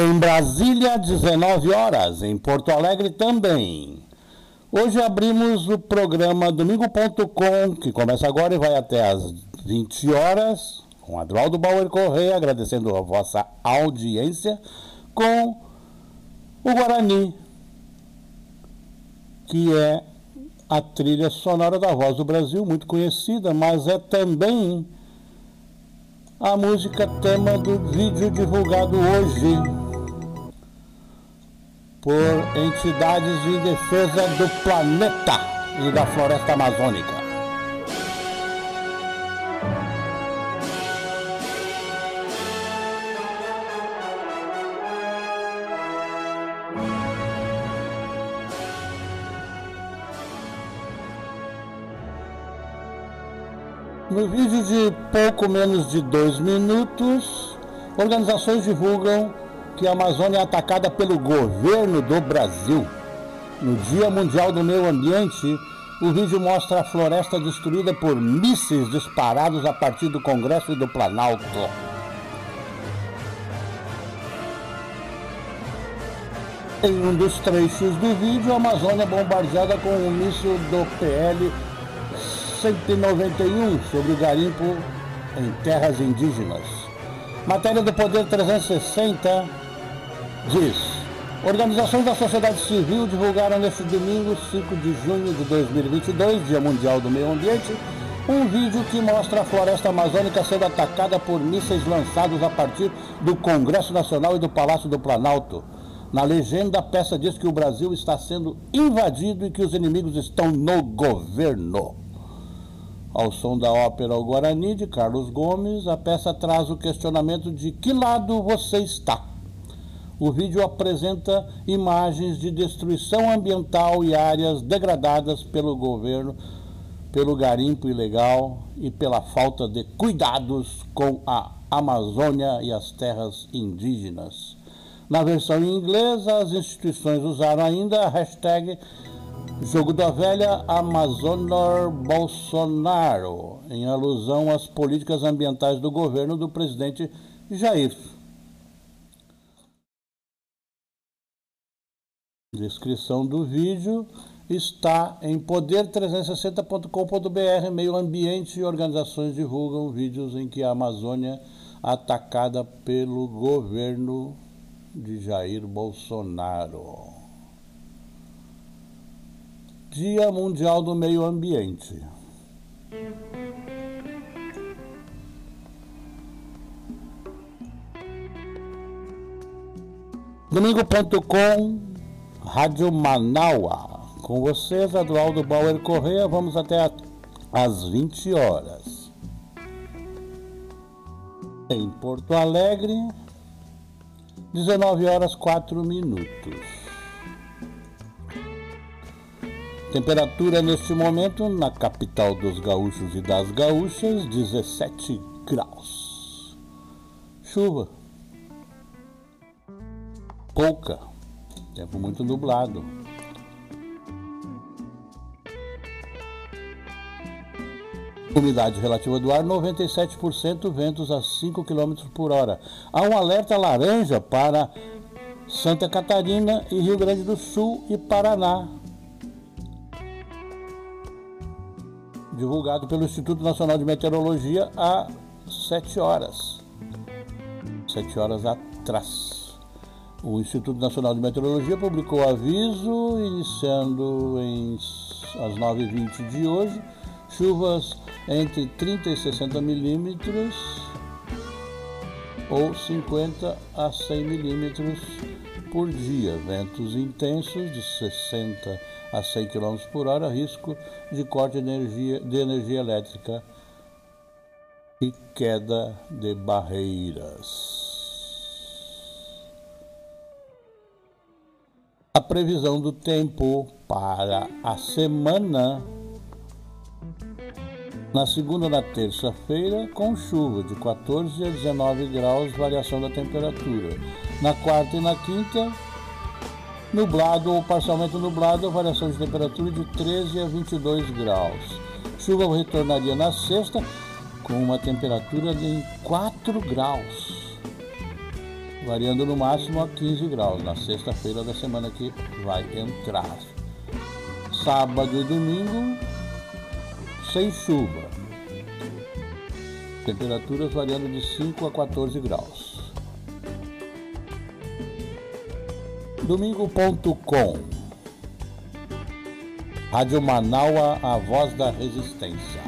Em Brasília, 19 horas. Em Porto Alegre também. Hoje abrimos o programa Domingo.com, que começa agora e vai até às 20 horas, com Adroaldo Bauer Correia, agradecendo a vossa audiência, com o Guarani, que é a trilha sonora da Voz do Brasil, muito conhecida, mas é também a música tema do vídeo divulgado hoje por entidades de defesa do planeta e da floresta amazônica. No vídeo de pouco menos de dois minutos, organizações divulgam que a Amazônia é atacada pelo governo do Brasil. No Dia Mundial do Meio Ambiente, o vídeo mostra a floresta destruída por mísseis disparados a partir do Congresso e do Planalto. Em um dos trechos do vídeo, a Amazônia é bombardeada com um míssil do PL 191 sobre o garimpo em terras indígenas. Matéria do Poder 360 diz: Organizações da sociedade civil divulgaram neste domingo, 5 de junho de 2022, Dia Mundial do Meio Ambiente, um vídeo que mostra a floresta amazônica sendo atacada por mísseis lançados a partir do Congresso Nacional e do Palácio do Planalto. Na legenda, a peça diz que o Brasil está sendo invadido e que os inimigos estão no governo. Ao som da ópera O Guarani, de Carlos Gomes, a peça traz o questionamento de que lado você está. O vídeo apresenta imagens de destruição ambiental e áreas degradadas pelo governo, pelo garimpo ilegal e pela falta de cuidados com a Amazônia e as terras indígenas. Na versão em inglês, as instituições usaram ainda a hashtag Jogo da Velha Amazonor Bolsonaro, em alusão às políticas ambientais do governo do presidente Jair. Descrição do vídeo está em poder360.com.br. Meio ambiente e organizações divulgam vídeos em que a Amazônia atacada pelo governo de Jair Bolsonaro. Dia Mundial do Meio Ambiente. Domingo.com, Rádio Manaua. Com vocês, Eduardo Bauer Correia, vamos até às 20 horas. Em Porto Alegre, 19 horas 4 minutos. Temperatura neste momento na capital dos gaúchos e das gaúchas, 17 graus. Chuva. Pouca. Tempo muito nublado. Umidade relativa do ar 97%, ventos a 5 km por hora. Há um alerta laranja para Santa Catarina e Rio Grande do Sul e Paraná. Divulgado pelo Instituto Nacional de Meteorologia há 7 horas. 7 horas atrás. O Instituto Nacional de Meteorologia publicou aviso iniciando em, às 9h20 de hoje, chuvas entre 30 e 60 milímetros ou 50 a 100 milímetros por dia, ventos intensos de 60 a 100 km por hora, risco de corte de energia, de energia elétrica e queda de barreiras. A previsão do tempo para a semana na segunda na terça-feira, com chuva de 14 a 19 graus, variação da temperatura. Na quarta e na quinta, nublado ou parcialmente nublado, variação de temperatura de 13 a 22 graus. Chuva retornaria na sexta, com uma temperatura de 4 graus. Variando no máximo a 15 graus na sexta-feira da semana que vai entrar. Sábado e domingo, sem chuva. Temperaturas variando de 5 a 14 graus. Domingo.com Rádio Manaua, a voz da resistência.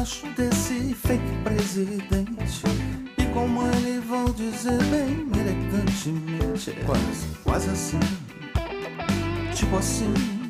acho desse fake presidente? E como ele vão dizer bem elegantemente? É é quase, quase assim, tipo assim.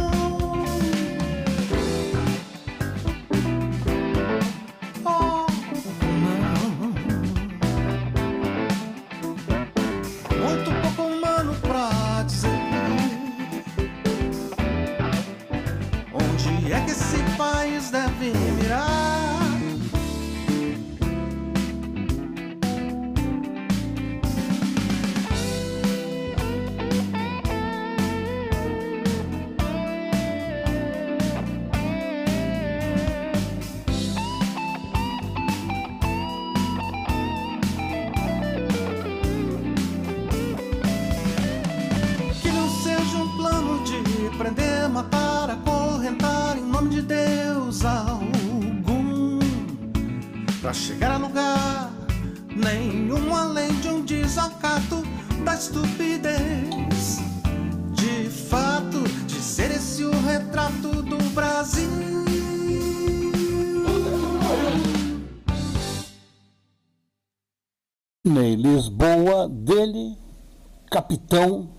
Capitão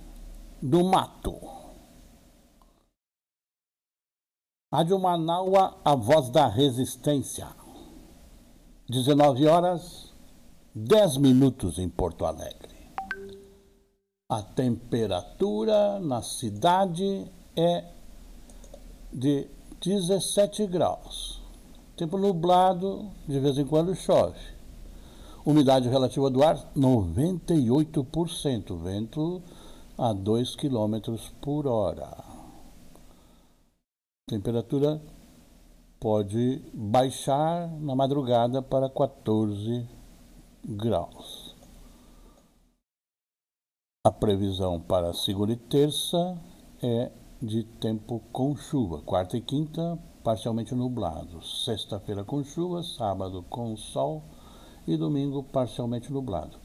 do Mato. Rádio Manaua, a voz da resistência. 19 horas, 10 minutos em Porto Alegre. A temperatura na cidade é de 17 graus. Tempo nublado, de vez em quando chove. Umidade relativa do ar, 98%. Vento a 2 km por hora. Temperatura pode baixar na madrugada para 14 graus. A previsão para segunda e terça é de tempo com chuva. Quarta e quinta, parcialmente nublado. Sexta-feira com chuva, sábado com sol e domingo parcialmente nublado.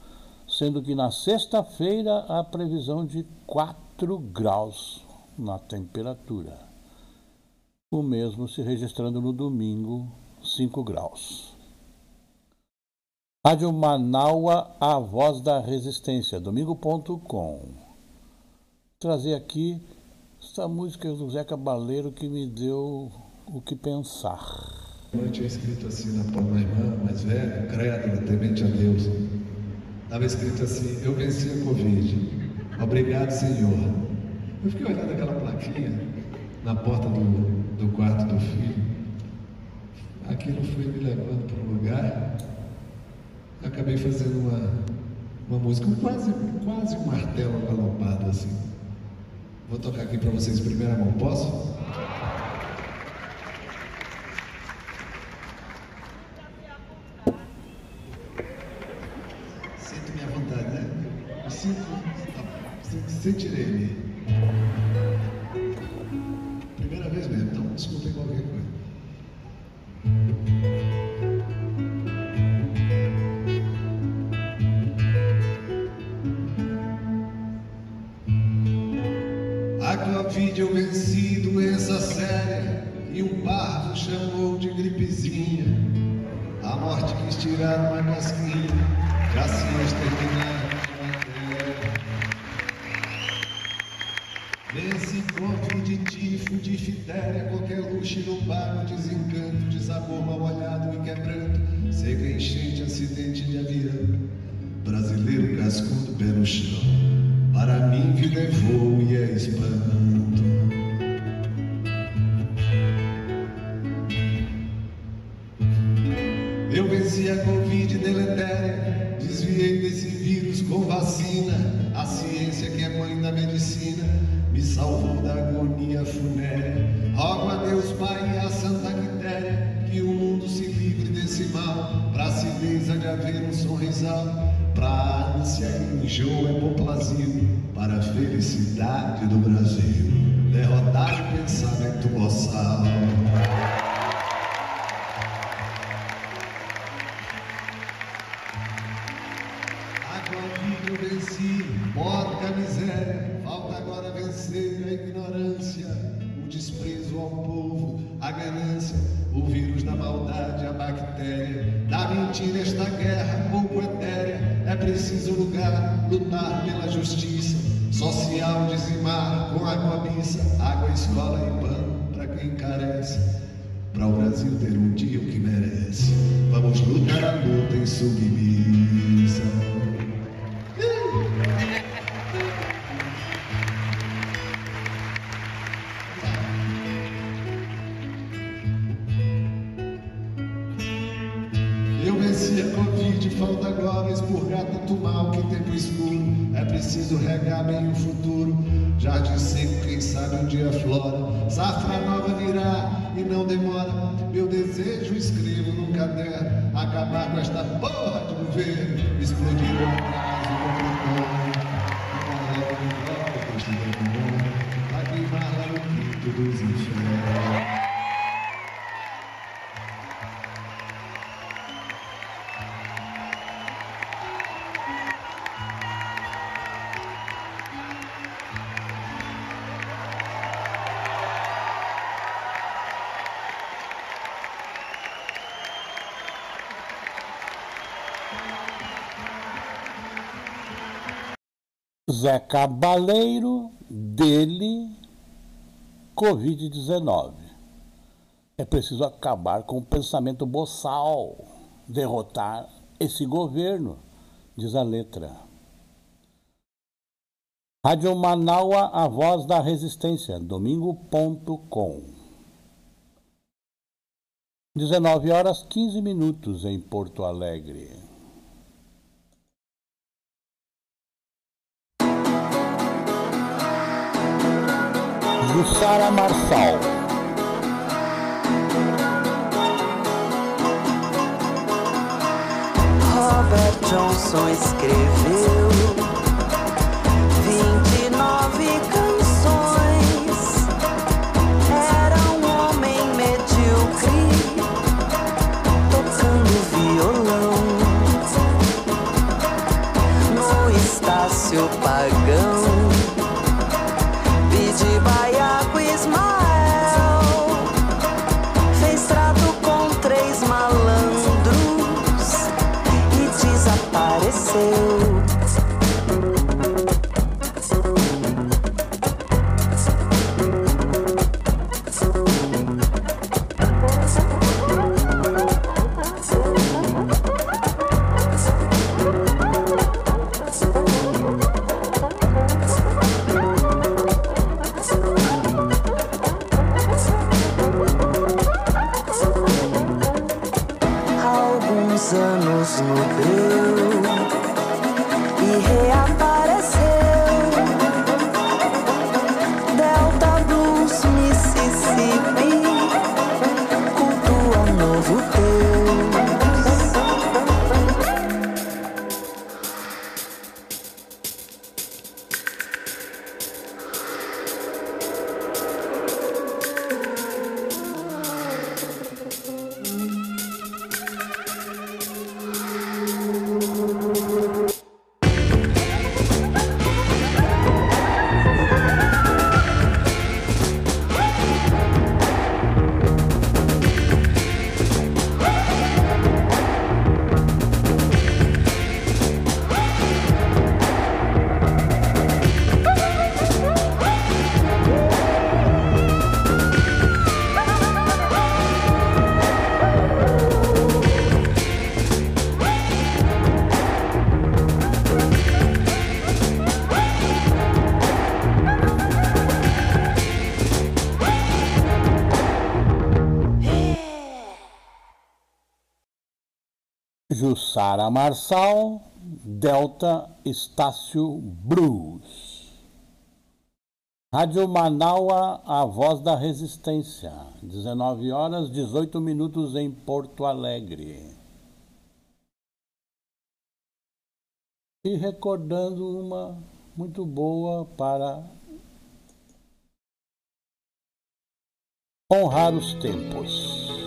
Sendo que na sexta-feira a previsão de 4 graus na temperatura. O mesmo se registrando no domingo, 5 graus. Rádio Manaua, a voz da resistência, domingo.com. Trazer aqui essa música do Zé Cabaleiro que me deu o que pensar. Tinha escrito assim na palma irmã mais velha, credo, temente a Deus. Estava escrito assim: Eu venci a Covid. Obrigado, Senhor. Eu fiquei olhando aquela plaquinha na porta do, do quarto do filho. Aquilo foi me levando para um lugar. Acabei fazendo uma, uma música, quase, quase um martelo galopado assim. Vou tocar aqui para vocês primeira mão, posso? Covid, tifo, diftéria, qualquer luxo no bairro, desencanto, desabor mal olhado e quebrando, seca enchente, acidente de avião, brasileiro cascudo, pé no chão. Para mim, vida é voo e é espanto. Eu venci a Covid deletéria, desviei desse vírus com vacina. A ciência, que é mãe da medicina, me salvou da agonia funérea. Rogo a Deus, Pai, e a Santa Quitéria, que o mundo se livre desse mal. Pra acidez há de haver um sorrisal. Pra ânsia e enjoo é bom plazio, para a felicidade do Brasil. Derrotar o pensamento boçal. Lutar pela justiça, social dizimar com água missa, água, escola e pão para quem carece. Para o Brasil ter um dia o que merece, vamos lutar a luta em submissão. Zé Cabaleiro, dele, Covid-19. É preciso acabar com o pensamento boçal, derrotar esse governo, diz a letra. Rádio Manaua, a voz da resistência, domingo.com. 19 horas 15 minutos em Porto Alegre. Jussara Marçal. Robert Johnson escreveu 29 canções. Era um homem medíocre, tocando violão no Estácio Pagão. anos no teu Clara Marçal, Delta Estácio Bruz. Rádio Manaua, a voz da resistência. 19 horas 18 minutos em Porto Alegre. E recordando uma muito boa para honrar os tempos.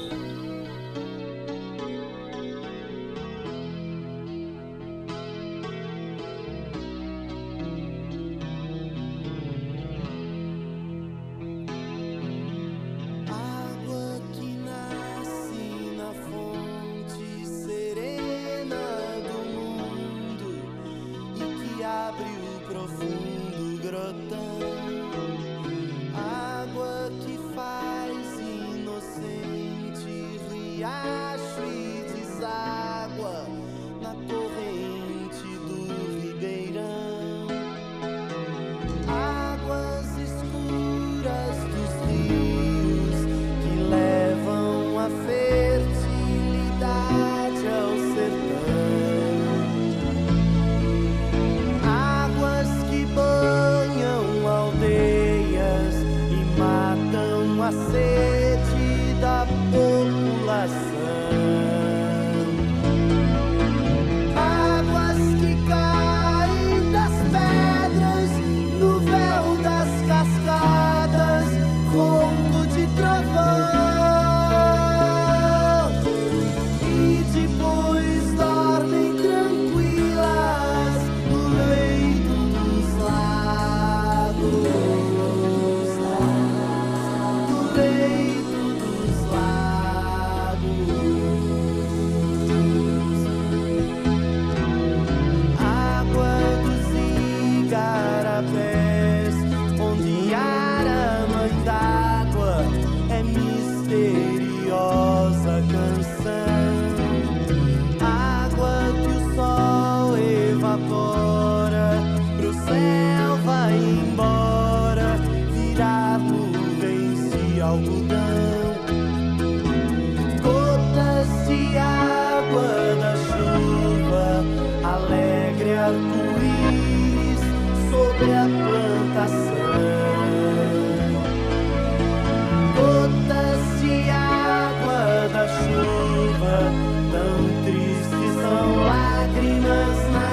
tão triste são lágrimas na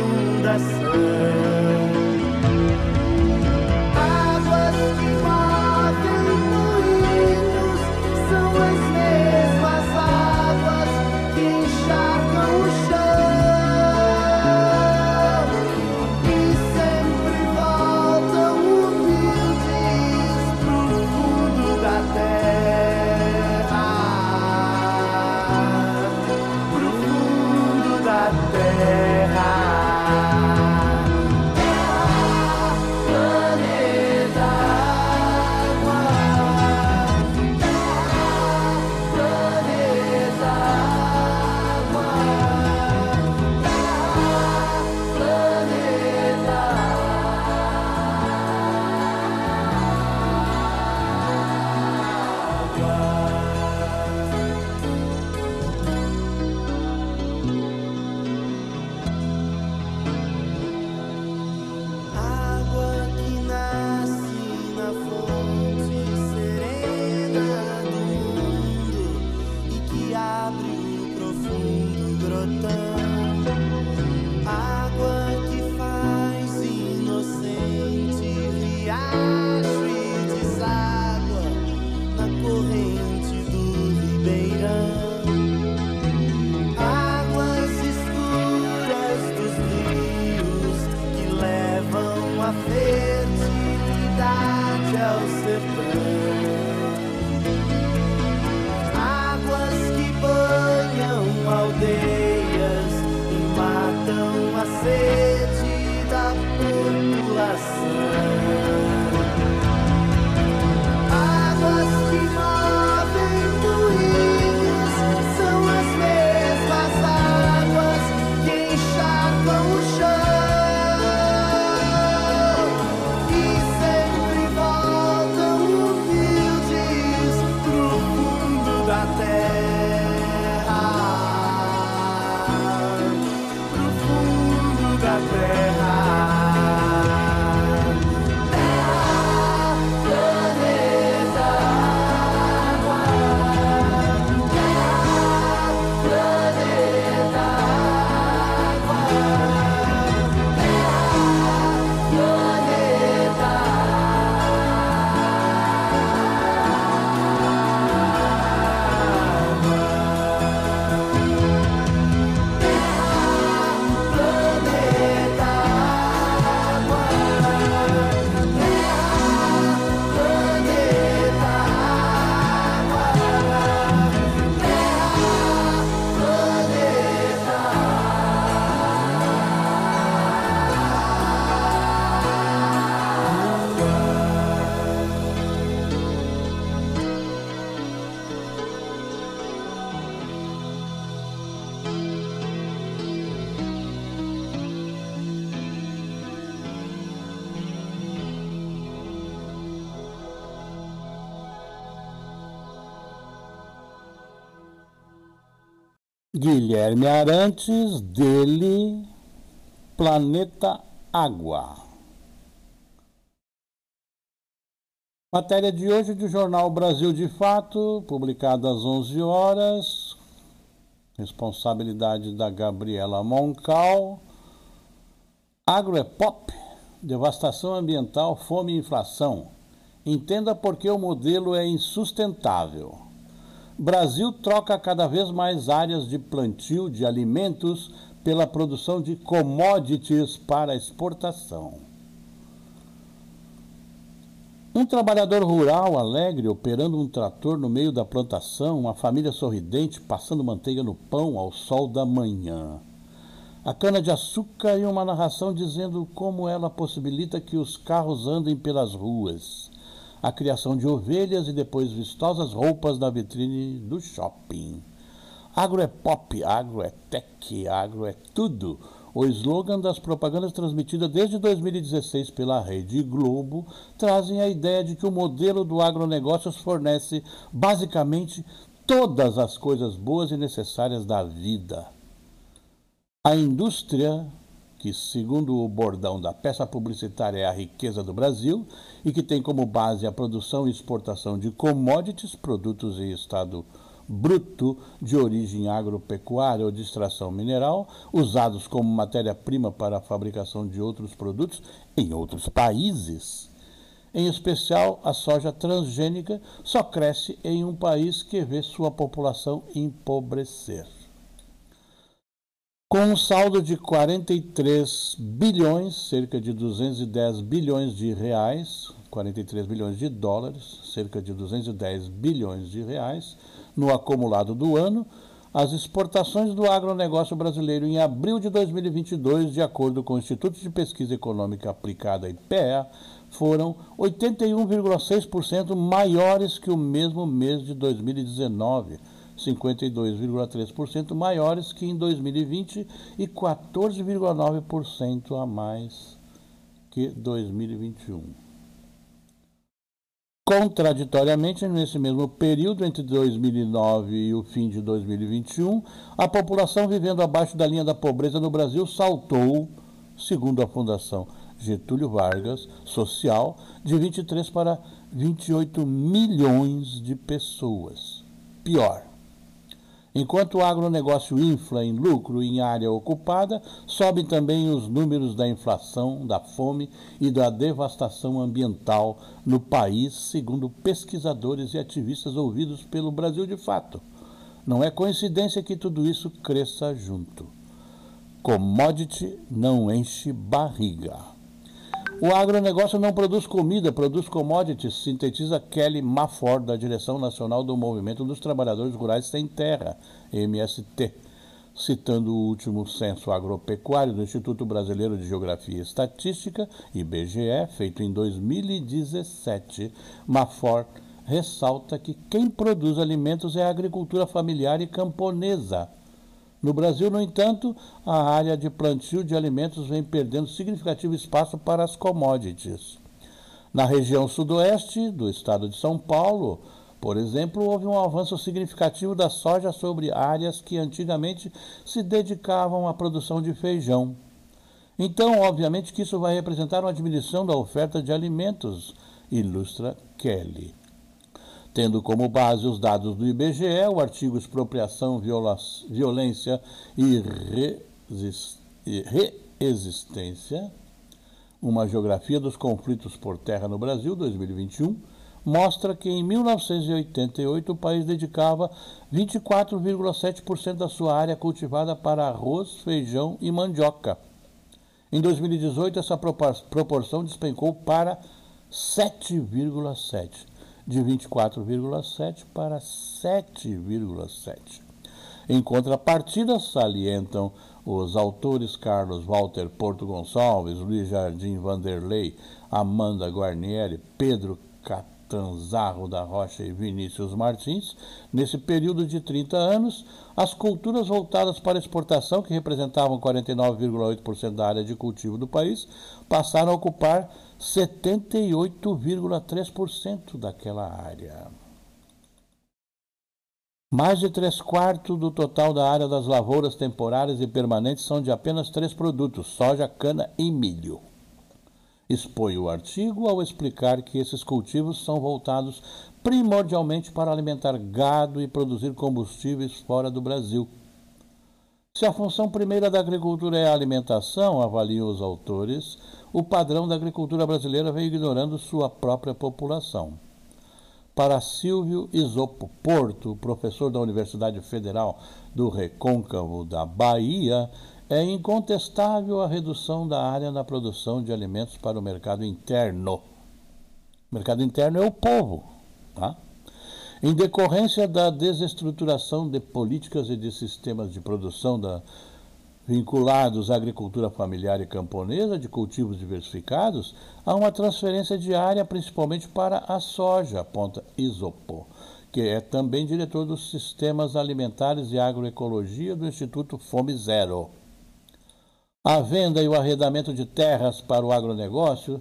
inundação. Guilherme Arantes, dele, Planeta Água. Matéria de hoje do jornal Brasil de Fato, publicada às 11 horas. Responsabilidade da Gabriela Moncal. Agro é pop, devastação ambiental, fome e inflação. Entenda por que o modelo é insustentável. Brasil troca cada vez mais áreas de plantio de alimentos pela produção de commodities para exportação. Um trabalhador rural alegre operando um trator no meio da plantação, uma família sorridente passando manteiga no pão ao sol da manhã. A cana-de-açúcar e uma narração dizendo como ela possibilita que os carros andem pelas ruas a criação de ovelhas e depois vistosas roupas na vitrine do shopping. Agro é pop, agro é tech, agro é tudo. O slogan das propagandas transmitidas desde 2016 pela Rede Globo trazem a ideia de que o modelo do agronegócios fornece basicamente todas as coisas boas e necessárias da vida. A indústria que, segundo o bordão da peça publicitária, é a riqueza do Brasil e que tem como base a produção e exportação de commodities, produtos em estado bruto de origem agropecuária ou de extração mineral, usados como matéria-prima para a fabricação de outros produtos em outros países. Em especial, a soja transgênica só cresce em um país que vê sua população empobrecer. Com um saldo de 43 bilhões, cerca de 210 bilhões de reais, 43 bilhões de dólares, cerca de 210 bilhões de reais, no acumulado do ano, as exportações do agronegócio brasileiro em abril de 2022, de acordo com o Instituto de Pesquisa Econômica Aplicada IPEA, foram 81,6% maiores que o mesmo mês de 2019 52,3% maiores que em 2020 e 14,9% a mais que 2021. Contraditoriamente, nesse mesmo período, entre 2009 e o fim de 2021, a população vivendo abaixo da linha da pobreza no Brasil saltou, segundo a Fundação Getúlio Vargas Social, de 23 para 28 milhões de pessoas. Pior, Enquanto o agronegócio infla em lucro em área ocupada, sobem também os números da inflação, da fome e da devastação ambiental no país, segundo pesquisadores e ativistas ouvidos pelo Brasil de Fato. Não é coincidência que tudo isso cresça junto. Commodity não enche barriga. O agronegócio não produz comida, produz commodities, sintetiza Kelly Mafford, da Direção Nacional do Movimento dos Trabalhadores Rurais Sem Terra, MST. citando o último censo agropecuário do Instituto Brasileiro de Geografia e Estatística, IBGE, feito em 2017, Mafor ressalta que quem produz alimentos é a agricultura familiar e camponesa. No Brasil, no entanto, a área de plantio de alimentos vem perdendo significativo espaço para as commodities. Na região sudoeste do estado de São Paulo, por exemplo, houve um avanço significativo da soja sobre áreas que antigamente se dedicavam à produção de feijão. Então, obviamente que isso vai representar uma diminuição da oferta de alimentos, ilustra Kelly. Tendo como base os dados do IBGE, o artigo Expropriação, Violência e Reexistência, uma geografia dos conflitos por terra no Brasil, 2021, mostra que em 1988 o país dedicava 24,7% da sua área cultivada para arroz, feijão e mandioca. Em 2018, essa proporção despencou para 7,7%, de 24,7% para 7,7%. Em contrapartida, salientam os autores Carlos Walter Porto Gonçalves, Luiz Jardim Vanderlei, Amanda Guarnieri, Pedro Cat Tanzarro da Rocha e Vinícius Martins, nesse período de 30 anos, as culturas voltadas para exportação, que representavam 49,8% da área de cultivo do país, passaram a ocupar 78,3% daquela área. Mais de três quartos do total da área das lavouras temporárias e permanentes são de apenas três produtos: soja, cana e milho. Expõe o artigo ao explicar que esses cultivos são voltados primordialmente para alimentar gado e produzir combustíveis fora do Brasil. Se a função primeira da agricultura é a alimentação, avaliam os autores, o padrão da agricultura brasileira vem ignorando sua própria população. Para Silvio Isopo Porto, professor da Universidade Federal do Recôncavo da Bahia, é incontestável a redução da área na produção de alimentos para o mercado interno. O mercado interno é o povo. Tá? Em decorrência da desestruturação de políticas e de sistemas de produção da, vinculados à agricultura familiar e camponesa de cultivos diversificados, há uma transferência de área principalmente para a soja, aponta Isopo, que é também diretor dos Sistemas Alimentares e Agroecologia do Instituto Fome Zero. A venda e o arrendamento de terras para o agronegócio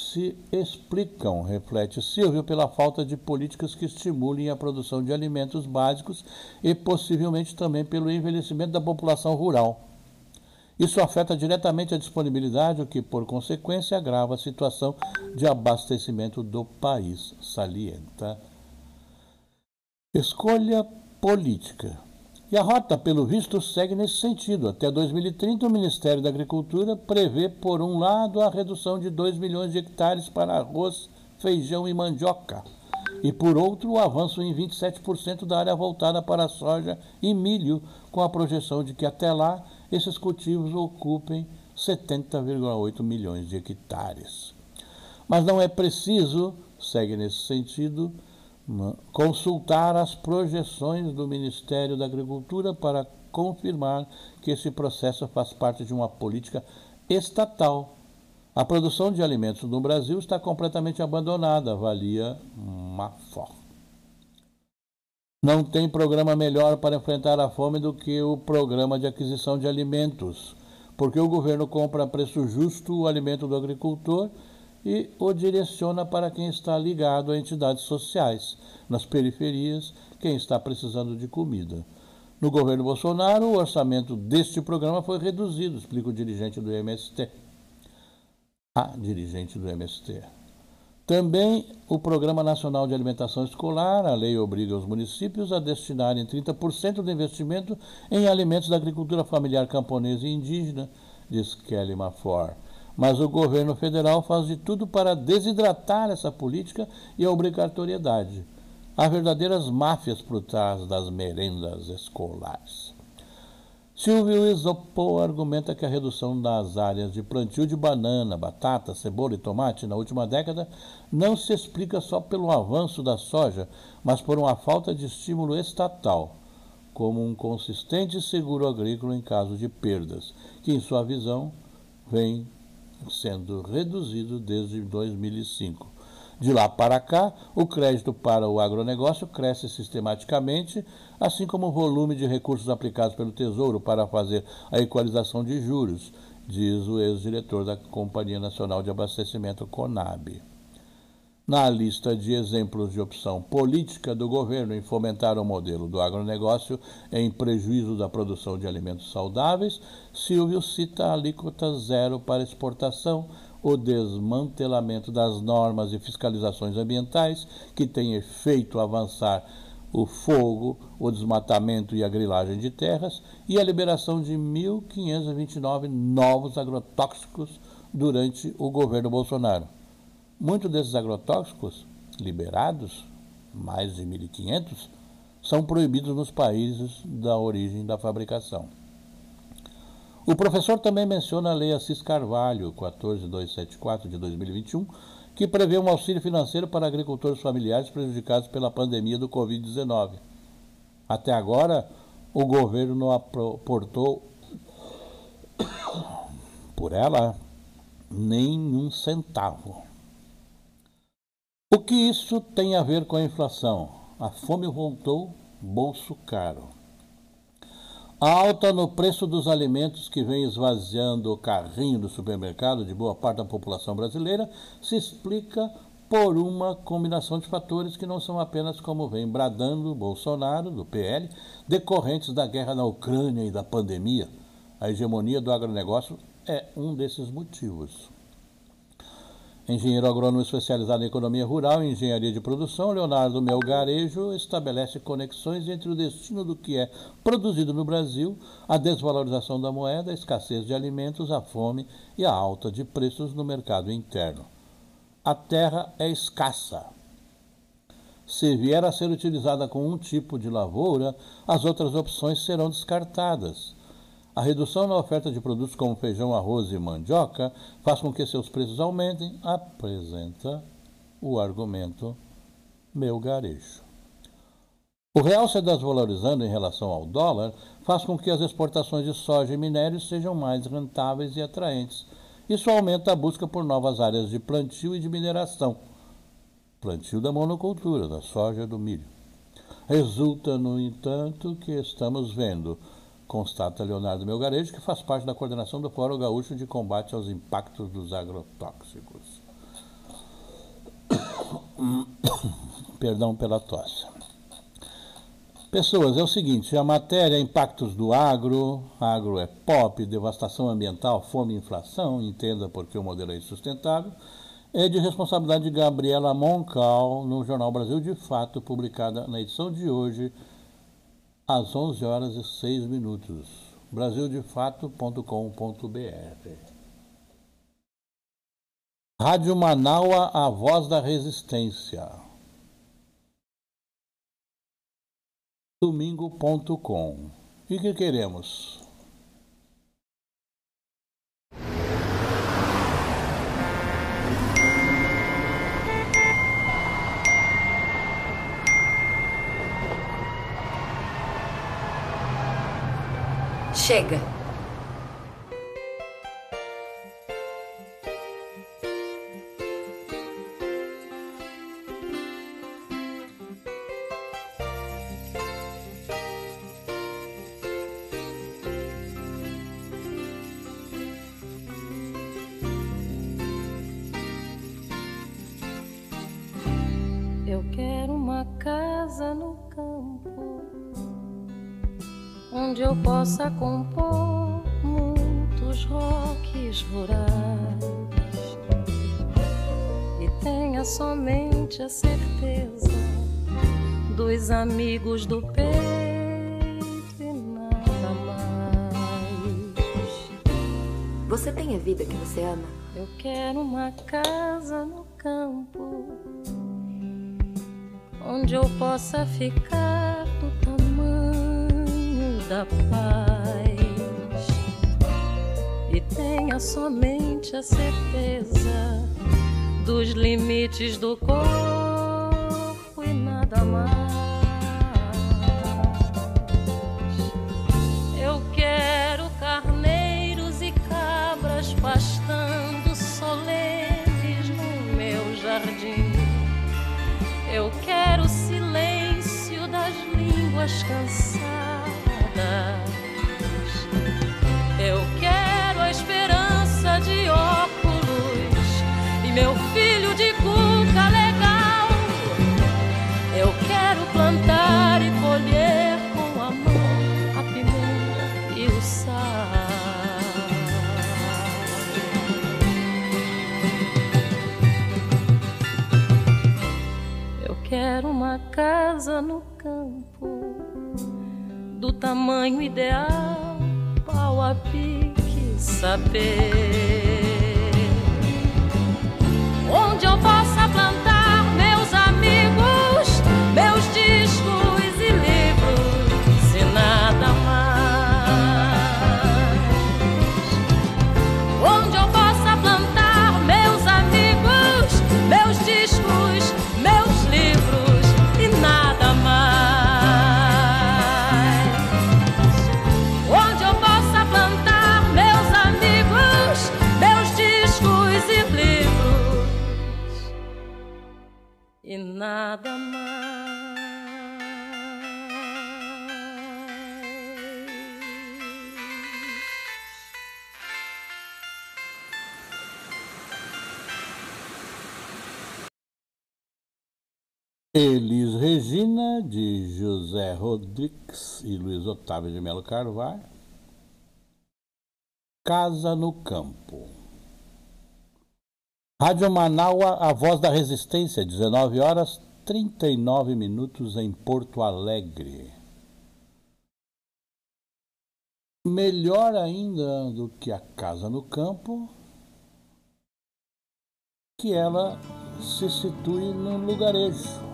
se explicam, reflete Silvio, pela falta de políticas que estimulem a produção de alimentos básicos e possivelmente também pelo envelhecimento da população rural. Isso afeta diretamente a disponibilidade, o que, por consequência, agrava a situação de abastecimento do país, salienta. Escolha política. E a rota, pelo visto, segue nesse sentido. Até 2030, o Ministério da Agricultura prevê, por um lado, a redução de 2 milhões de hectares para arroz, feijão e mandioca, e, por outro, o avanço em 27% da área voltada para soja e milho, com a projeção de que até lá esses cultivos ocupem 70,8 milhões de hectares. Mas não é preciso, segue nesse sentido, consultar as projeções do Ministério da Agricultura para confirmar que esse processo faz parte de uma política estatal. A produção de alimentos no Brasil está completamente abandonada, avalia Mafor. Não tem programa melhor para enfrentar a fome do que o programa de aquisição de alimentos, porque o governo compra a preço justo o alimento do agricultor e o direciona para quem está ligado a entidades sociais, nas periferias, quem está precisando de comida. No governo Bolsonaro, o orçamento deste programa foi reduzido, explica o dirigente do MST. A dirigente do MST. Também o Programa Nacional de Alimentação Escolar, a lei obriga os municípios a destinarem 30% do investimento em alimentos da agricultura familiar camponesa e indígena, diz Kelly Mafor mas o governo federal faz de tudo para desidratar essa política e a obrigatoriedade. Há verdadeiras máfias por trás das merendas escolares. Silvio Isopo argumenta que a redução das áreas de plantio de banana, batata, cebola e tomate na última década não se explica só pelo avanço da soja, mas por uma falta de estímulo estatal. como um consistente seguro agrícola em caso de perdas, que, em sua visão, vem sendo reduzido desde 2005. De lá para cá, o crédito para o agronegócio cresce sistematicamente, assim como o volume de recursos aplicados pelo Tesouro para fazer a equalização de juros, diz o ex-diretor da Companhia Nacional de Abastecimento, CONAB. Na lista de exemplos de opção política do governo em fomentar o modelo do agronegócio em prejuízo da produção de alimentos saudáveis, Silvio cita a alíquota zero para exportação, o desmantelamento das normas e fiscalizações ambientais que tem feito avançar o fogo, o desmatamento e a grilagem de terras e a liberação de 1.529 novos agrotóxicos durante o governo Bolsonaro. Muitos desses agrotóxicos liberados, mais de 1.500, são proibidos nos países da origem da fabricação. O professor também menciona a Lei Assis Carvalho, 14274 de 2021, que prevê um auxílio financeiro para agricultores familiares prejudicados pela pandemia do Covid-19. Até agora, o governo não aportou por ela nem um centavo. O que isso tem a ver com a inflação? A fome voltou, bolso caro. A alta no preço dos alimentos que vem esvaziando o carrinho do supermercado de boa parte da população brasileira se explica por uma combinação de fatores que não são apenas como vem bradando Bolsonaro, do PL, decorrentes da guerra na Ucrânia e da pandemia. A hegemonia do agronegócio é um desses motivos. Engenheiro agrônomo especializado em economia rural e engenharia de produção, Leonardo Melgarejo estabelece conexões entre o destino do que é produzido no Brasil, a desvalorização da moeda, a escassez de alimentos, a fome e a alta de preços no mercado interno. A terra é escassa. Se vier a ser utilizada com um tipo de lavoura, as outras opções serão descartadas. A redução na oferta de produtos como feijão, arroz e mandioca faz com que seus preços aumentem, apresenta o argumento meu garejo. O real se desvalorizando em relação ao dólar faz com que as exportações de soja e minérios sejam mais rentáveis e atraentes. Isso aumenta a busca por novas áreas de plantio e de mineração. Plantio da monocultura, da soja e do milho. Resulta, no entanto, que estamos vendo constata Leonardo Melgarejo, que faz parte da coordenação do Fórum Gaúcho de Combate aos Impactos dos Agrotóxicos. Perdão pela tosse. Pessoas, é o seguinte, a matéria Impactos do Agro, agro é pop, devastação ambiental, fome e inflação, entenda porque o modelo é insustentável, é de responsabilidade de Gabriela Moncal, no Jornal Brasil de Fato, publicada na edição de hoje, às 11 horas e 6 minutos. brasildefato.com.br Rádio Manaua, a voz da resistência. Domingo.com. E que queremos? Chega! Eu quero uma casa no campo onde eu possa tenha somente a certeza dos amigos do peito e nada mais. Você tem a vida que você ama? Eu quero uma casa no campo onde eu possa ficar do tamanho da paz e tenha somente a certeza dos limites do corpo e nada mais. Eu quero carneiros e cabras pastando solenes no meu jardim. Eu quero o silêncio das línguas cansadas uma casa no campo do tamanho ideal, pau a pique saber onde eu possa plantar. e nada mais. Elis Regina, de José Rodrigues e Luiz Otávio de Melo Carvalho. Casa no Campo. Rádio Manaua, a voz da resistência, 19 horas 39 minutos em Porto Alegre. Melhor ainda do que a casa no campo, que ela se situe num lugarejo.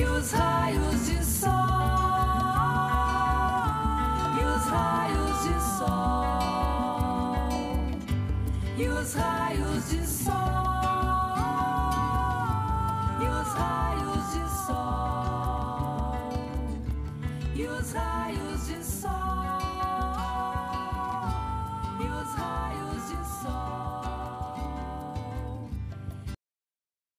E os raios de sol. E os raios de sol. E os raios de sol. E os raios de sol. E os raios de sol. E os raios de sol.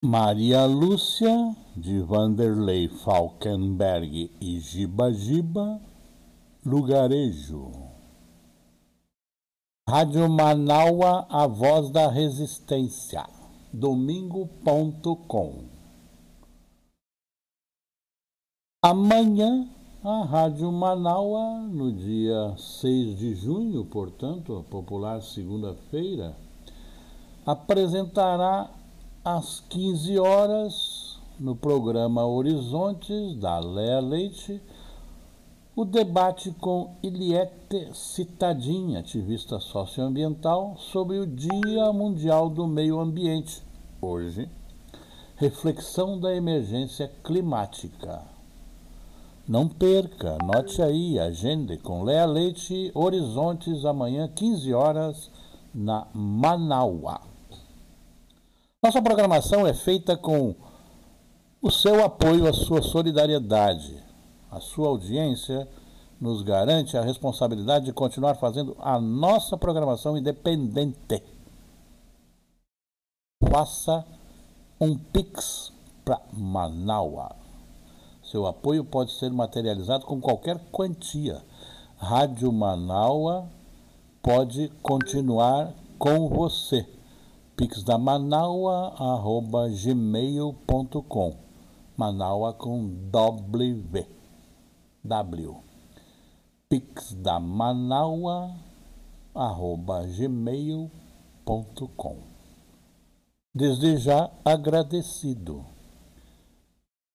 Maria Lúcia, de Vanderlei Falkenberg e Giba Giba, Lugarejo. Rádio Manaua, a voz da resistência, domingo.com. Amanhã, a Rádio Manaua, no dia 6 de junho, portanto, a popular segunda-feira, apresentará às 15 horas, no programa Horizontes, da Léa Leite, o debate com Iliette Citadin, ativista socioambiental, sobre o Dia Mundial do Meio Ambiente, hoje, reflexão da emergência climática. Não perca, anote aí, agende com Léa Leite, Horizontes, amanhã, 15 horas, na Manaua. Nossa programação é feita com o seu apoio, a sua solidariedade. A sua audiência nos garante a responsabilidade de continuar fazendo a nossa programação independente. Faça um Pix para Manaua. Seu apoio pode ser materializado com qualquer quantia. Rádio Manaua pode continuar com você. Pix da Manaua, arroba gmail.com. Manaua com W. W. Pix da Manaua, arroba gmail.com. Desde já agradecido.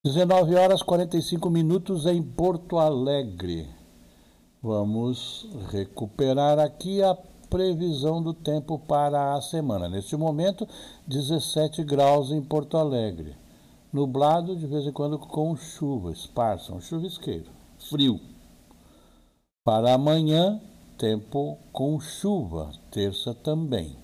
19 horas 45 minutos em Porto Alegre. Vamos recuperar aqui a previsão do tempo para a semana. Neste momento, 17 graus em Porto Alegre. Nublado, de vez em quando com chuva, esparsa, um chuvisqueiro. Frio. Para amanhã, tempo com chuva, terça também.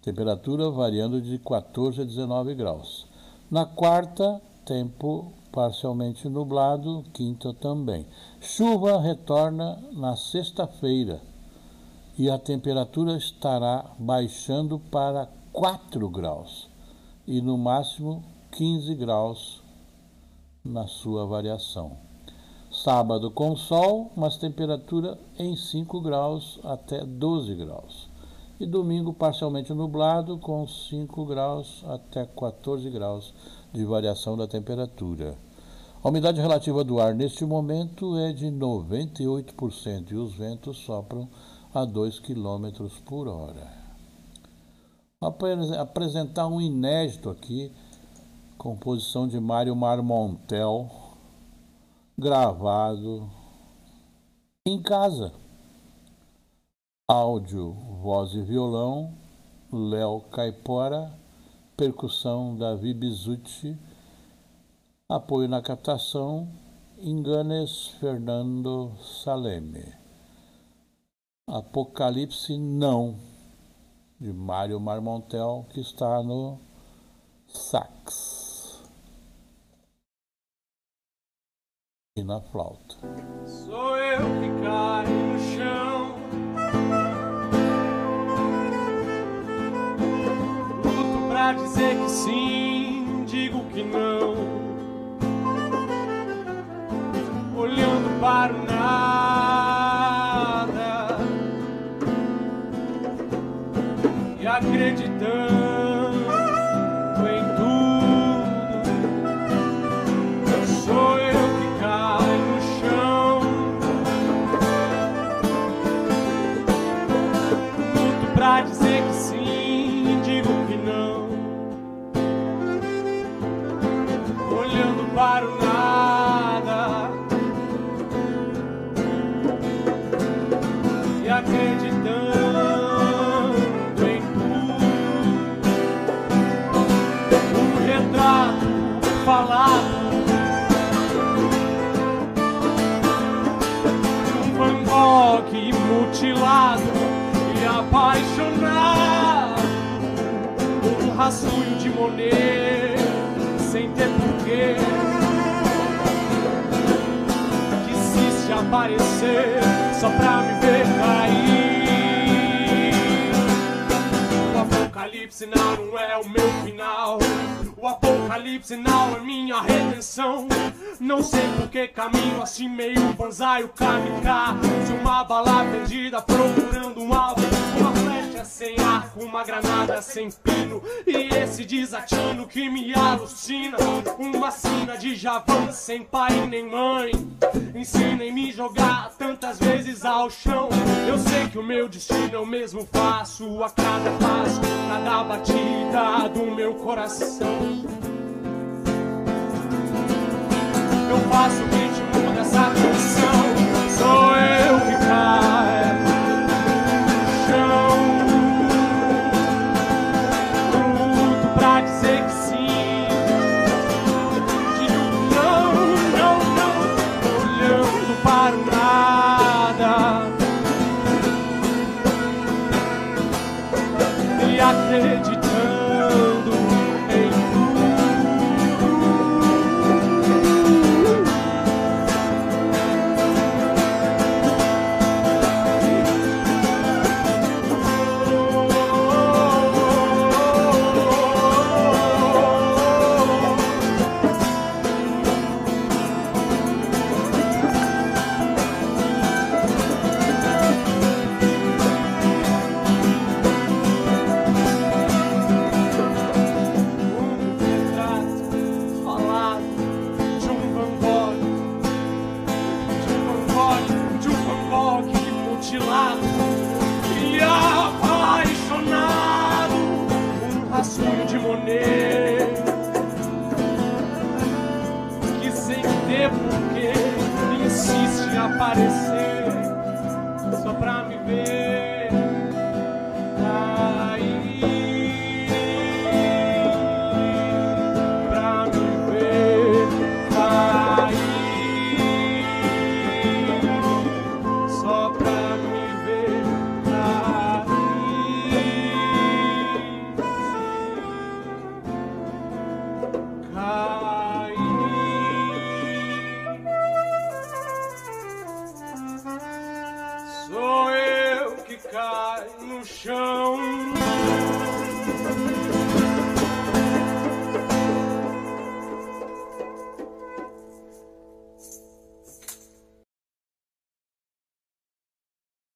Temperatura variando de 14 a 19 graus. Na quarta, tempo parcialmente nublado, quinta também. Chuva retorna na sexta-feira e a temperatura estará baixando para 4 graus e no máximo 15 graus na sua variação. Sábado com sol, mas temperatura em 5 graus até 12 graus. E domingo parcialmente nublado, com 5 graus até 14 graus de variação da temperatura. A umidade relativa do ar neste momento é de 98% e os ventos sopram a 2 km por hora. Vou apresentar um inédito aqui, composição de Mário Marmontel, gravado em casa. Áudio, voz e violão, Léo Caipora, percussão Davi Bizucci, apoio na captação Inganes Fernando Saleme. Apocalipse Não, de Mário Marmontel, que está no sax e na flauta. Sou eu que caio no chão. Luto pra dizer que sim, digo que não. Olhando para o nada apaixonado por um rascunho de Monet sem ter porquê quisiste aparecer só pra me ver cair. O apocalipse não é o meu final o apocalipse não é minha redenção. Não sei por que caminho assim meio banzai o kamikaze Uma bala perdida procurando um alvo sem arco, uma granada sem pino. E esse desatino que me alucina. Uma sina de Javan sem pai nem mãe. Ensinem me jogar tantas vezes ao chão. Eu sei que o meu destino eu mesmo faço A cada passo, cada batida do meu coração. Eu faço o ritmo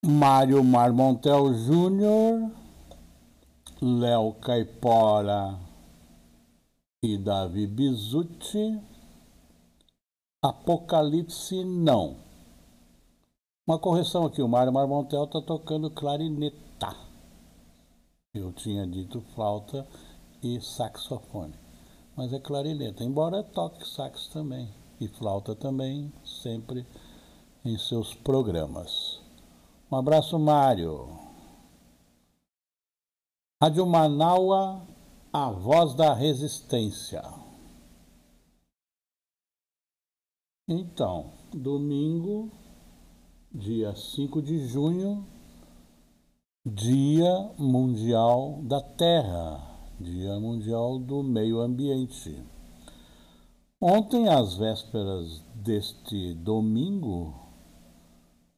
Mário Marmontel Júnior, Léo Caipora e Davi Bizuti. Apocalipse não. Uma correção aqui, o Mário Marmontel está tocando clarineta. Eu tinha dito flauta e saxofone. Mas é clarineta, embora toque sax também. E flauta também, sempre em seus programas. Um abraço, Mário. Rádio Manaua, a voz da resistência. Então, domingo, dia 5 de junho, Dia Mundial da Terra, Dia Mundial do Meio Ambiente. Ontem, às vésperas deste domingo,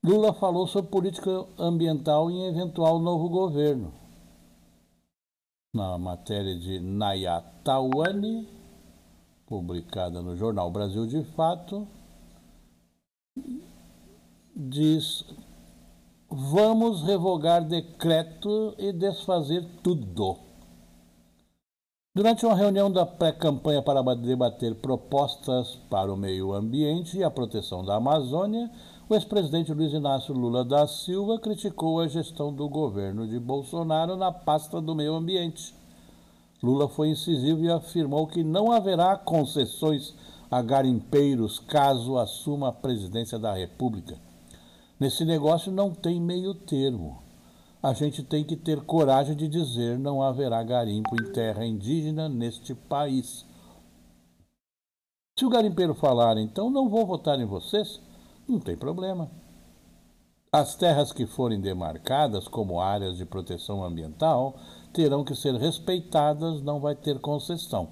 Lula falou sobre política ambiental em eventual novo governo. Na matéria de Nayatawani, publicada no jornal Brasil de Fato, diz: Vamos revogar decreto e desfazer tudo. Durante uma reunião da pré-campanha para debater propostas para o meio ambiente e a proteção da Amazônia, o ex-presidente Luiz Inácio Lula da Silva criticou a gestão do governo de Bolsonaro na pasta do meio ambiente. Lula foi incisivo e afirmou que não haverá concessões a garimpeiros caso assuma a presidência da República. Nesse negócio não tem meio termo. A gente tem que ter coragem de dizer não haverá garimpo em terra indígena neste país. Se o garimpeiro falar, então não vou votar em vocês, não tem problema. As terras que forem demarcadas como áreas de proteção ambiental terão que ser respeitadas, não vai ter concessão.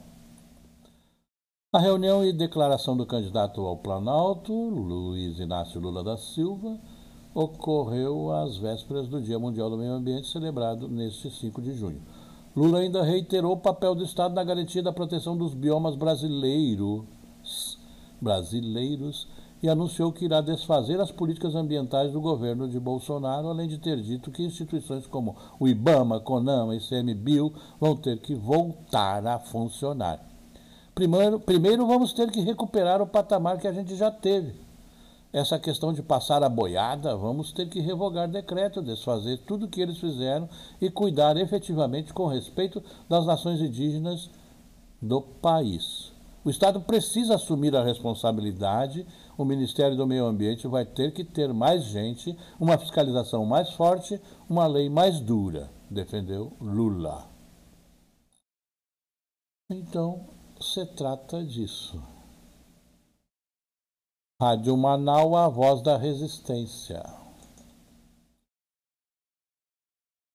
A reunião e declaração do candidato ao Planalto, Luiz Inácio Lula da Silva, ocorreu às vésperas do Dia Mundial do Meio Ambiente, celebrado neste 5 de junho. Lula ainda reiterou o papel do Estado na garantia da proteção dos biomas brasileiros, brasileiros e anunciou que irá desfazer as políticas ambientais do governo de Bolsonaro, além de ter dito que instituições como o IBAMA, CONAMA e CMBio vão ter que voltar a funcionar. Primeiro, primeiro vamos ter que recuperar o patamar que a gente já teve. Essa questão de passar a boiada, vamos ter que revogar decreto, desfazer tudo o que eles fizeram e cuidar efetivamente com respeito das nações indígenas do país. O Estado precisa assumir a responsabilidade o Ministério do Meio Ambiente vai ter que ter mais gente, uma fiscalização mais forte, uma lei mais dura, defendeu Lula. Então, se trata disso. Rádio Manaus, a voz da resistência.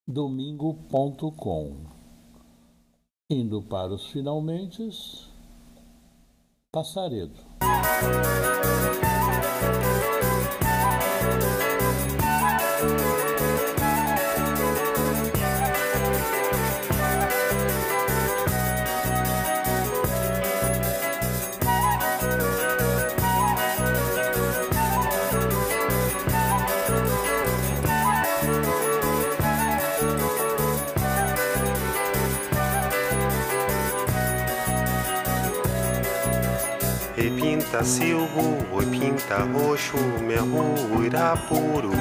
Domingo.com. Indo para os finalmente, Passaredo. Thank you. Pinta silvo, oi pinta roxo, merro irapuru.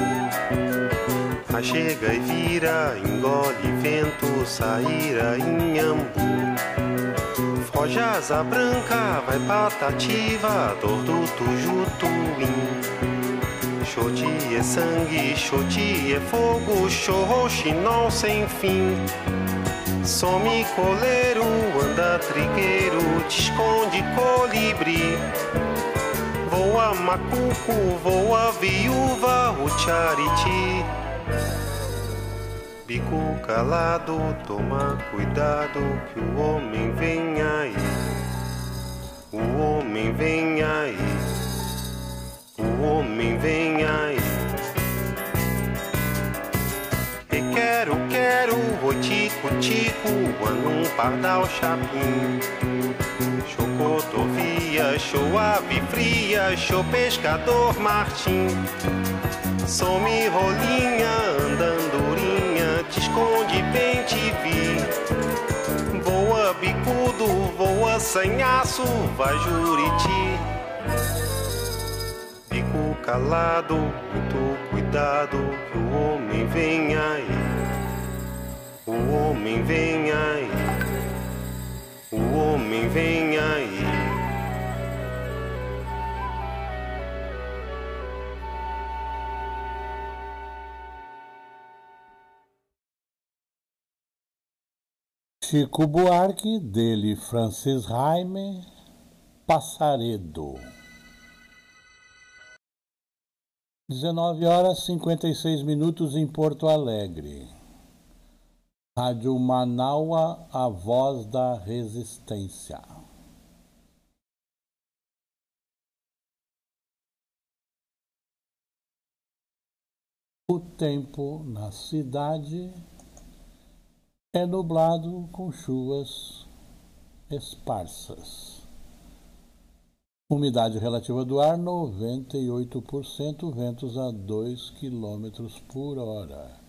A chega e vira, engole vento, saíra inhambu. Foge asa branca, vai patativa, dor do tujutuim. Xoti é sangue, xoti é fogo, xorroxinol sem fim. Some coleiro, anda trigueiro, te esconde colibri. Voa macuco, voa viúva, o chariti. Bico calado, toma cuidado que o homem vem aí. O homem vem aí. O homem vem aí. Quero, quero, o tico, tico, um pardal chapim. Chocotovia, show ave fria, show pescador Martim. Some rolinha, andandurinha, te esconde bem te vi. Voa bicudo, voa sanhaço, vai juriti. Fico calado, muito cuidado, que o homem vem aí. O homem vem aí, o homem vem aí. Chico Buarque, dele Francis Raime, Passaredo. 19 horas 56 minutos em Porto Alegre. Rádio Manaua, a voz da resistência. O tempo na cidade é nublado com chuvas esparsas. Umidade relativa do ar 98%, ventos a 2 km por hora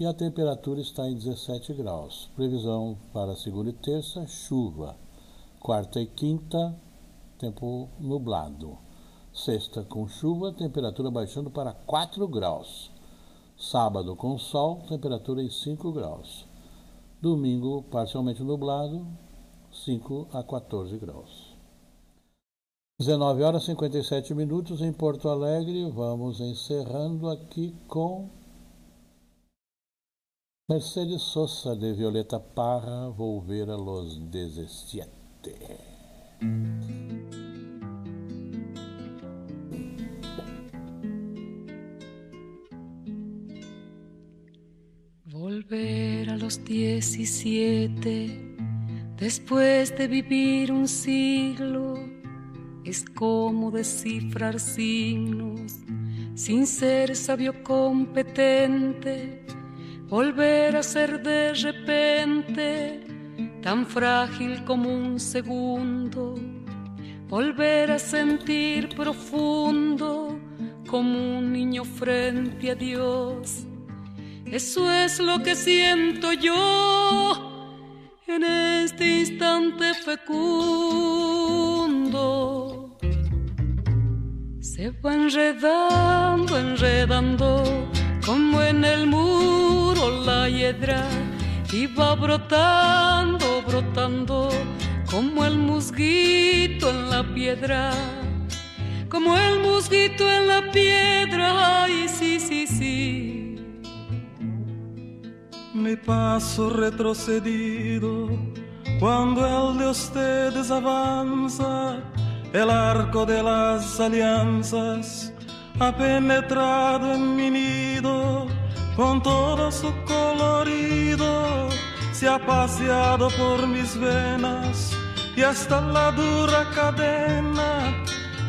e a temperatura está em 17 graus. Previsão para segunda e terça, chuva. Quarta e quinta, tempo nublado. Sexta com chuva, temperatura baixando para 4 graus. Sábado com sol, temperatura em 5 graus. Domingo parcialmente nublado, 5 a 14 graus. 19 horas e 57 minutos em Porto Alegre. Vamos encerrando aqui com Mercedes Sosa de Violeta Parra, Volver a los 17. Volver a los 17, después de vivir un siglo, es como descifrar signos sin ser sabio competente, volver a ser de repente tan frágil como un segundo, volver a sentir profundo como un niño frente a Dios. Eso es lo que siento yo en este instante fecundo. Se va enredando, enredando, como en el muro la hiedra, va brotando, brotando, como el musguito en la piedra. Como el musguito en la piedra, ay, sí, sí, sí mi paso retrocedido cuando el de ustedes avanza, el arco de las alianzas ha penetrado en mi nido con todo su colorido, se ha paseado por mis venas y hasta la dura cadena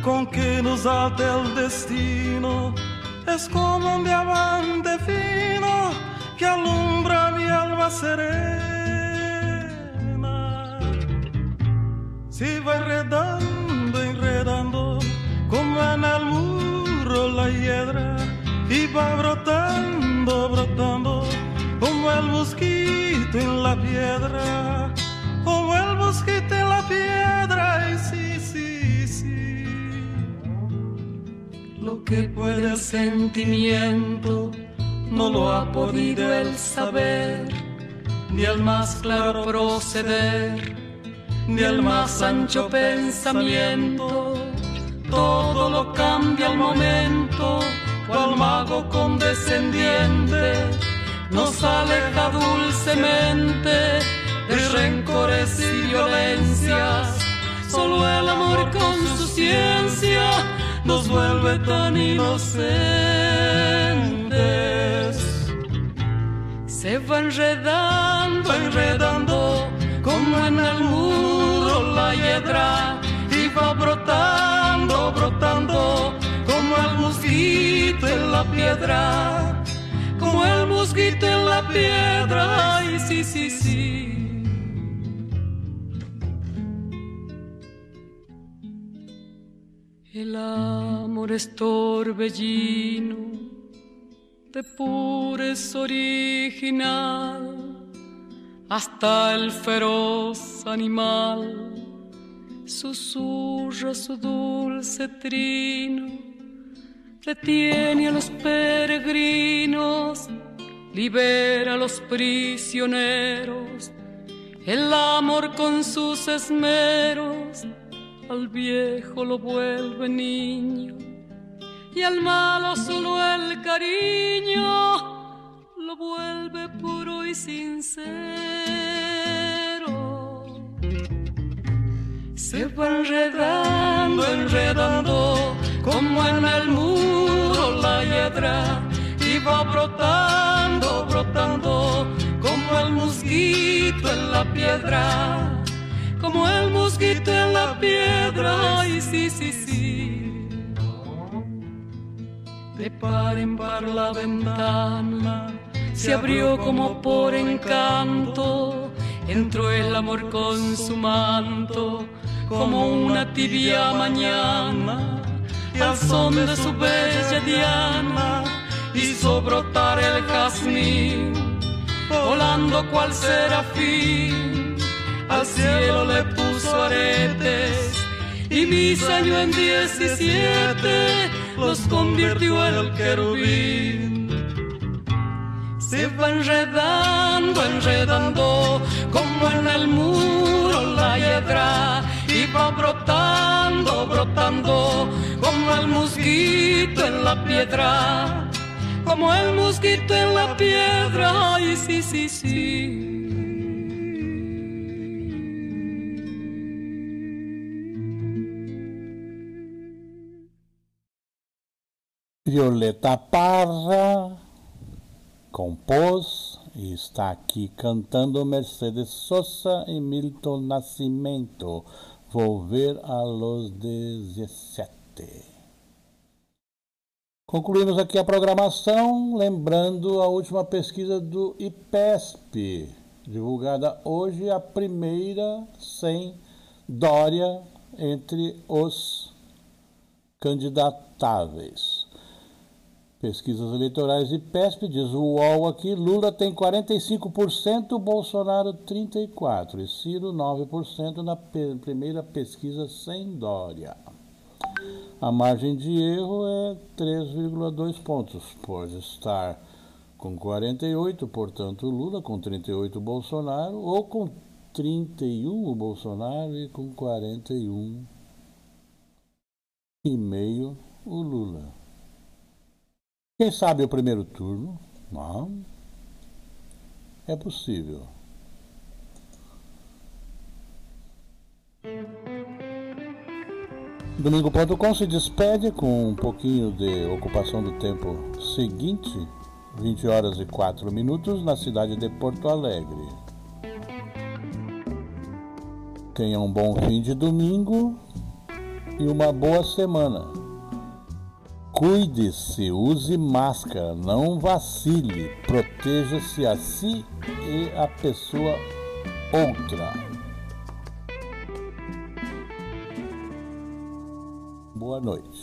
con que nos ata el destino es como un diamante fino que alumbra mi alma serena. Si va enredando, enredando, como en el muro la hiedra, y va brotando, brotando, como el mosquito en la piedra, como el mosquito en la piedra, y sí, sí, sí. Lo que puede el sentimiento no lo ha podido el saber, ni el más claro proceder, ni el más ancho pensamiento. Todo lo cambia al momento, cual mago condescendiente nos aleja dulcemente de rencores y violencias. Solo el amor con su ciencia nos vuelve tan inocentes. Se va enredando, enredando, como en el muro la hiedra, y va brotando, como el mosquito en la piedra, como el mosquito en la piedra, ay, sí, sí, sí. El amor es torbellino de purez original, hasta el feroz animal susurra su dulce trino, detiene a los peregrinos, libera a los prisioneros, el amor con sus esmeros al viejo lo vuelve niño y al malo solo el cariño lo vuelve puro y sincero. Se va enredando, enredando como en el muro la hiedra. Y va brotando, brotando como el mosquito en la piedra. Como el mosquito en la piedra, ay sí, sí, sí. De par en par la ventana se abrió como por encanto, entró el amor con su manto, como una tibia mañana, al son de su bella diana, hizo brotar el jazmín, volando cual serafín al cielo le puso aretes y mis años en diecisiete los convirtió el querubín. Se va enredando, enredando, como en el muro la hiedra, va brotando, brotando, como el mosquito en la piedra, como el mosquito en la piedra, ay, sí, sí, sí. Violeta Parra compôs e está aqui cantando Mercedes Sosa e Milton Nascimento. Vou ver a los 17. Concluímos aqui a programação, lembrando a última pesquisa do IPESP, divulgada hoje, a primeira sem Dória entre os candidatáveis. Pesquisas eleitorais e PESP, diz o UOL aqui, Lula tem 45%, Bolsonaro 34% e Ciro 9% na pe primeira pesquisa sem Dória. A margem de erro é 3,2 pontos, pode estar com 48, portanto Lula, com 38 Bolsonaro, ou com 31 o Bolsonaro e com 41 e meio o Lula. Quem sabe o primeiro turno? Não. É possível. Domingo.com se despede com um pouquinho de ocupação do tempo seguinte, 20 horas e 4 minutos, na cidade de Porto Alegre. Tenha um bom fim de domingo e uma boa semana. Cuide-se, use máscara, não vacile, proteja-se a si e a pessoa outra. Boa noite.